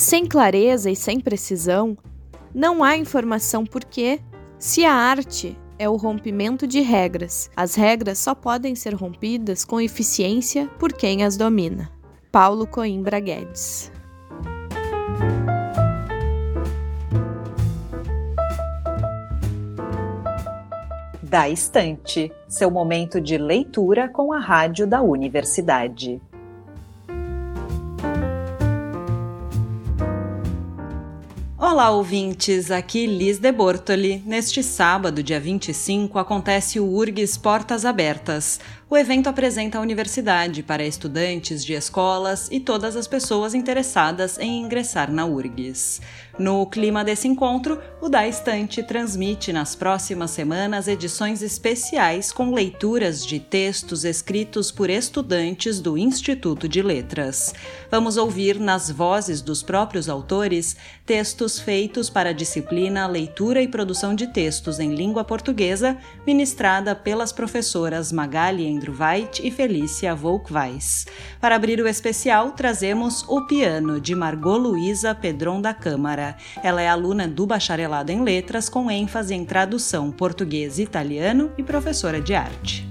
Sem clareza e sem precisão, não há informação porque, se a arte é o rompimento de regras, as regras só podem ser rompidas com eficiência por quem as domina. Paulo Coimbra Guedes Da Estante, seu momento de leitura com a rádio da universidade. Olá, ouvintes! Aqui Liz de Bortoli. Neste sábado, dia 25, acontece o URGS Portas Abertas, o evento apresenta a universidade para estudantes de escolas e todas as pessoas interessadas em ingressar na URGS. No clima desse encontro, o Da Estante transmite nas próximas semanas edições especiais com leituras de textos escritos por estudantes do Instituto de Letras. Vamos ouvir nas vozes dos próprios autores textos feitos para a disciplina Leitura e Produção de Textos em Língua Portuguesa, ministrada pelas professoras Magali Andruvait e Felícia Volkweis. Para abrir o especial, trazemos O Piano, de Margot Luiza Pedron da Câmara. Ela é aluna do bacharelado em letras, com ênfase em tradução português e italiano e professora de arte.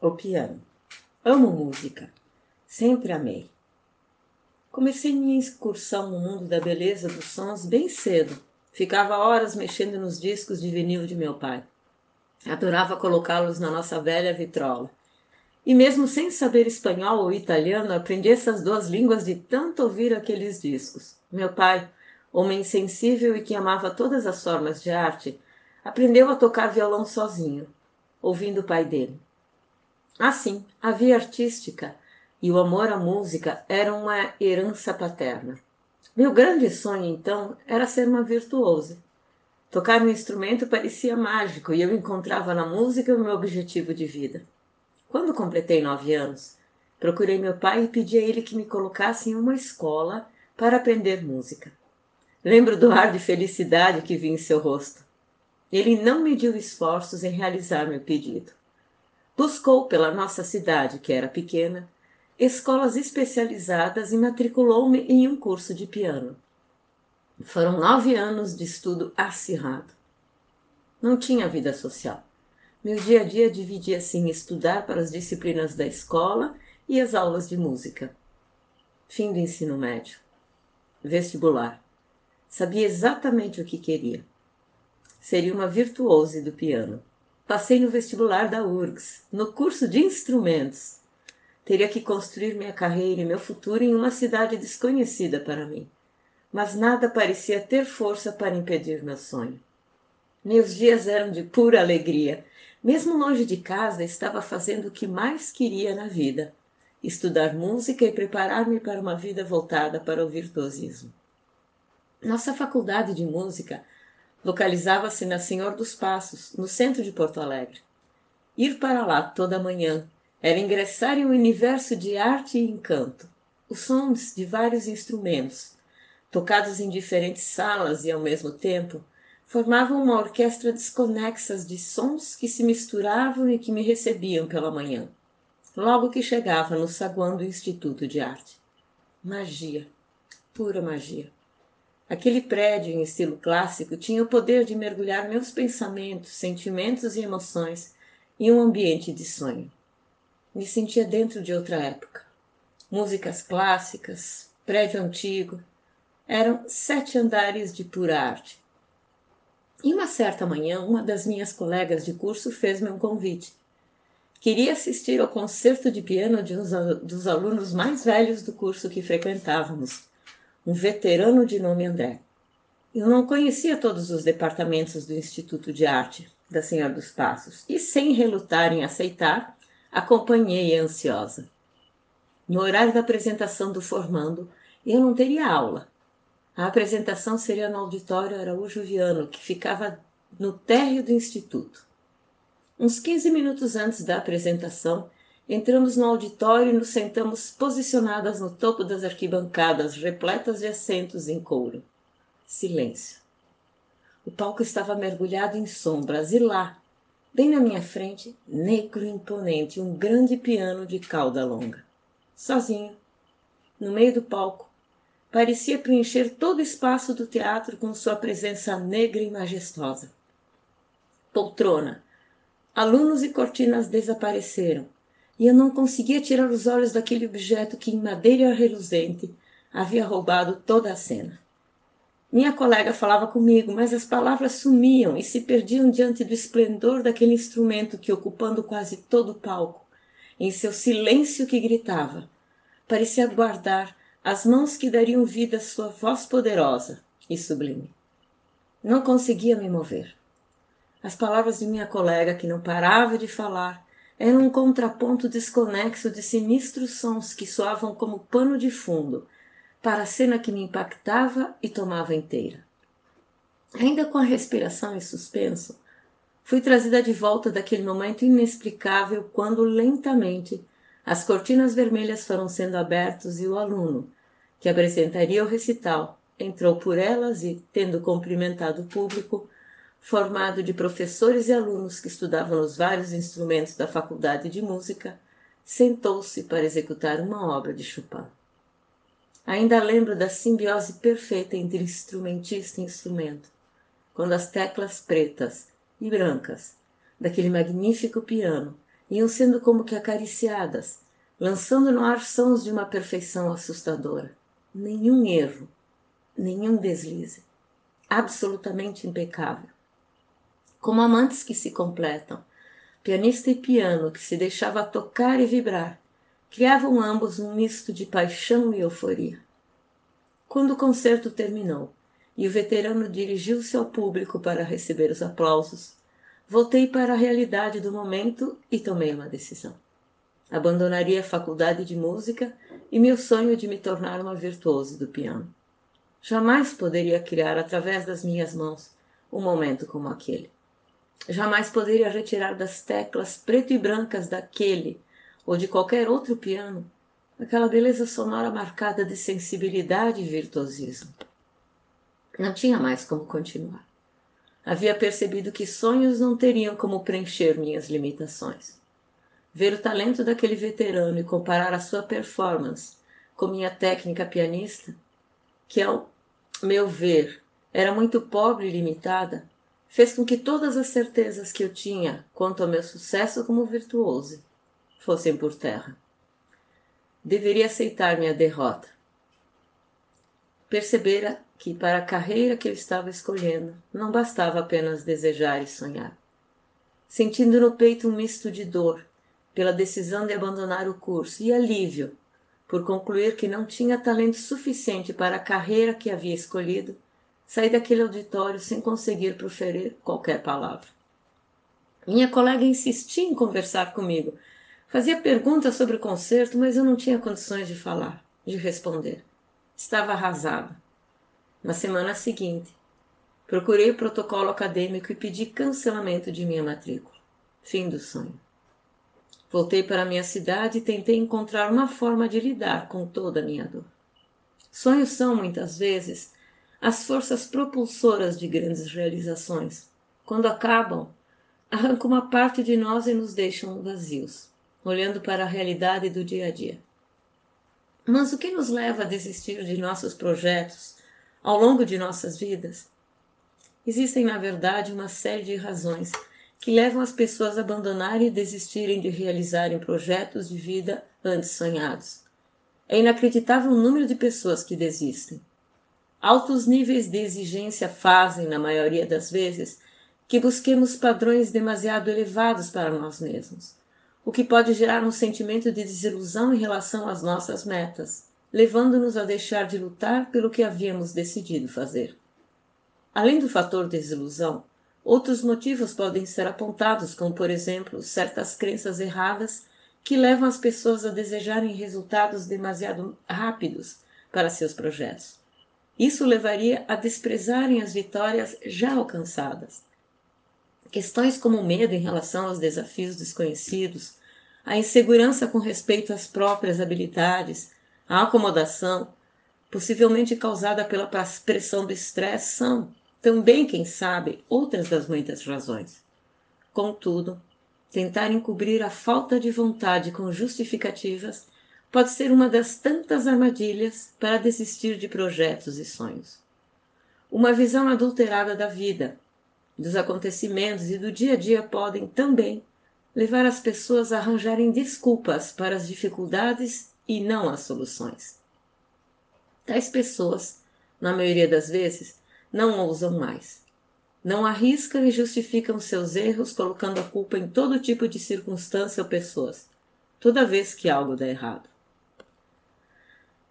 O piano. Amo música. Sempre amei. Comecei minha excursão no mundo da beleza dos sons bem cedo Ficava horas mexendo nos discos de vinil de meu pai. Adorava colocá-los na nossa velha vitrola. E mesmo sem saber espanhol ou italiano, aprendi essas duas línguas de tanto ouvir aqueles discos. Meu pai, homem sensível e que amava todas as formas de arte, aprendeu a tocar violão sozinho, ouvindo o pai dele. Assim, a via artística e o amor à música eram uma herança paterna. Meu grande sonho, então, era ser uma virtuosa. Tocar um instrumento parecia mágico e eu encontrava na música o meu objetivo de vida. Quando completei nove anos, procurei meu pai e pedi a ele que me colocasse em uma escola para aprender música. Lembro do ar de felicidade que vi em seu rosto. Ele não mediu esforços em realizar meu pedido. Buscou pela nossa cidade, que era pequena, escolas especializadas e matriculou-me em um curso de piano. Foram nove anos de estudo acirrado. Não tinha vida social. Meu dia a dia dividia-se em estudar para as disciplinas da escola e as aulas de música. Fim do ensino médio. Vestibular. Sabia exatamente o que queria. Seria uma virtuose do piano. Passei no vestibular da URGS, no curso de instrumentos, Teria que construir minha carreira e meu futuro em uma cidade desconhecida para mim. Mas nada parecia ter força para impedir meu sonho. Meus dias eram de pura alegria. Mesmo longe de casa, estava fazendo o que mais queria na vida: estudar música e preparar-me para uma vida voltada para o virtuosismo. Nossa faculdade de música localizava-se na Senhor dos Passos, no centro de Porto Alegre. Ir para lá toda manhã, era ingressar em um universo de arte e encanto. Os sons de vários instrumentos, tocados em diferentes salas e ao mesmo tempo, formavam uma orquestra desconexa de sons que se misturavam e que me recebiam pela manhã, logo que chegava no saguão do Instituto de Arte. Magia, pura magia. Aquele prédio em estilo clássico tinha o poder de mergulhar meus pensamentos, sentimentos e emoções em um ambiente de sonho me sentia dentro de outra época. Músicas clássicas, prédio antigo, eram sete andares de pura arte. E uma certa manhã, uma das minhas colegas de curso fez-me um convite. Queria assistir ao concerto de piano de um dos alunos mais velhos do curso que frequentávamos, um veterano de nome André. Eu não conhecia todos os departamentos do Instituto de Arte da Senhora dos Passos e, sem relutar em aceitar, Acompanhei ansiosa. No horário da apresentação do formando, eu não teria aula. A apresentação seria no auditório Araújo Viano, que ficava no térreo do instituto. Uns 15 minutos antes da apresentação, entramos no auditório e nos sentamos posicionadas no topo das arquibancadas, repletas de assentos em couro. Silêncio. O palco estava mergulhado em sombras e lá, Bem na minha frente, negro imponente, um grande piano de cauda longa. sozinho, no meio do palco. Parecia preencher todo o espaço do teatro com sua presença negra e majestosa. Poltrona, alunos e cortinas desapareceram, e eu não conseguia tirar os olhos daquele objeto que, em madeira reluzente, havia roubado toda a cena. Minha colega falava comigo, mas as palavras sumiam e se perdiam diante do esplendor daquele instrumento que, ocupando quase todo o palco, em seu silêncio que gritava, parecia guardar as mãos que dariam vida à sua voz poderosa e sublime. Não conseguia me mover. As palavras de minha colega, que não parava de falar, eram um contraponto desconexo de sinistros sons que soavam como pano de fundo para a cena que me impactava e tomava inteira. Ainda com a respiração em suspenso, fui trazida de volta daquele momento inexplicável quando lentamente as cortinas vermelhas foram sendo abertas e o aluno, que apresentaria o recital, entrou por elas e, tendo cumprimentado o público, formado de professores e alunos que estudavam os vários instrumentos da Faculdade de Música, sentou-se para executar uma obra de Chopin. Ainda lembro da simbiose perfeita entre instrumentista e instrumento, quando as teclas pretas e brancas daquele magnífico piano iam sendo como que acariciadas, lançando no ar sons de uma perfeição assustadora. Nenhum erro, nenhum deslize. Absolutamente impecável. Como amantes que se completam, pianista e piano que se deixava tocar e vibrar, criavam ambos um misto de paixão e euforia. Quando o concerto terminou e o veterano dirigiu-se ao público para receber os aplausos, voltei para a realidade do momento e tomei uma decisão. Abandonaria a faculdade de música e meu sonho de me tornar uma virtuosa do piano. Jamais poderia criar através das minhas mãos um momento como aquele. Jamais poderia retirar das teclas preto e brancas daquele ou de qualquer outro piano, aquela beleza sonora marcada de sensibilidade e virtuosismo. Não tinha mais como continuar. Havia percebido que sonhos não teriam como preencher minhas limitações. Ver o talento daquele veterano e comparar a sua performance com minha técnica pianista, que ao meu ver era muito pobre e limitada, fez com que todas as certezas que eu tinha quanto ao meu sucesso como virtuoso fossem por terra. Deveria aceitar minha derrota. Percebera que para a carreira que eu estava escolhendo não bastava apenas desejar e sonhar. Sentindo no peito um misto de dor pela decisão de abandonar o curso e alívio por concluir que não tinha talento suficiente para a carreira que havia escolhido, saí daquele auditório sem conseguir proferir qualquer palavra. Minha colega insistia em conversar comigo, Fazia perguntas sobre o concerto, mas eu não tinha condições de falar, de responder. Estava arrasada. Na semana seguinte, procurei o protocolo acadêmico e pedi cancelamento de minha matrícula. Fim do sonho. Voltei para minha cidade e tentei encontrar uma forma de lidar com toda a minha dor. Sonhos são, muitas vezes, as forças propulsoras de grandes realizações. Quando acabam, arrancam uma parte de nós e nos deixam vazios olhando para a realidade do dia a dia. Mas o que nos leva a desistir de nossos projetos ao longo de nossas vidas? Existem, na verdade, uma série de razões que levam as pessoas a abandonarem e desistirem de realizarem projetos de vida antes sonhados. É inacreditável o número de pessoas que desistem. Altos níveis de exigência fazem, na maioria das vezes, que busquemos padrões demasiado elevados para nós mesmos o que pode gerar um sentimento de desilusão em relação às nossas metas, levando-nos a deixar de lutar pelo que havíamos decidido fazer. Além do fator desilusão, outros motivos podem ser apontados, como, por exemplo, certas crenças erradas que levam as pessoas a desejarem resultados demasiado rápidos para seus projetos. Isso levaria a desprezarem as vitórias já alcançadas. Questões como medo em relação aos desafios desconhecidos, a insegurança com respeito às próprias habilidades, a acomodação, possivelmente causada pela pressão do estresse, são também, quem sabe, outras das muitas razões. Contudo, tentar encobrir a falta de vontade com justificativas pode ser uma das tantas armadilhas para desistir de projetos e sonhos. Uma visão adulterada da vida, dos acontecimentos e do dia a dia podem também levar as pessoas a arranjarem desculpas para as dificuldades e não as soluções. Tais pessoas, na maioria das vezes, não ousam mais. Não arriscam e justificam seus erros colocando a culpa em todo tipo de circunstância ou pessoas, toda vez que algo dá errado.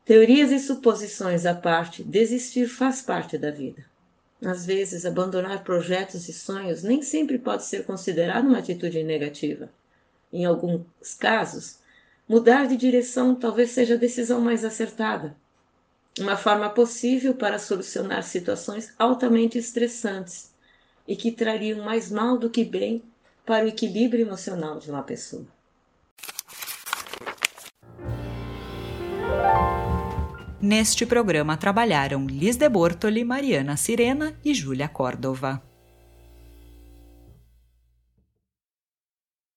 Teorias e suposições à parte, desistir faz parte da vida. Às vezes, abandonar projetos e sonhos nem sempre pode ser considerado uma atitude negativa. Em alguns casos, mudar de direção talvez seja a decisão mais acertada. Uma forma possível para solucionar situações altamente estressantes e que trariam mais mal do que bem para o equilíbrio emocional de uma pessoa. Neste programa trabalharam Liz de Bortoli, Mariana Sirena e Júlia Córdova.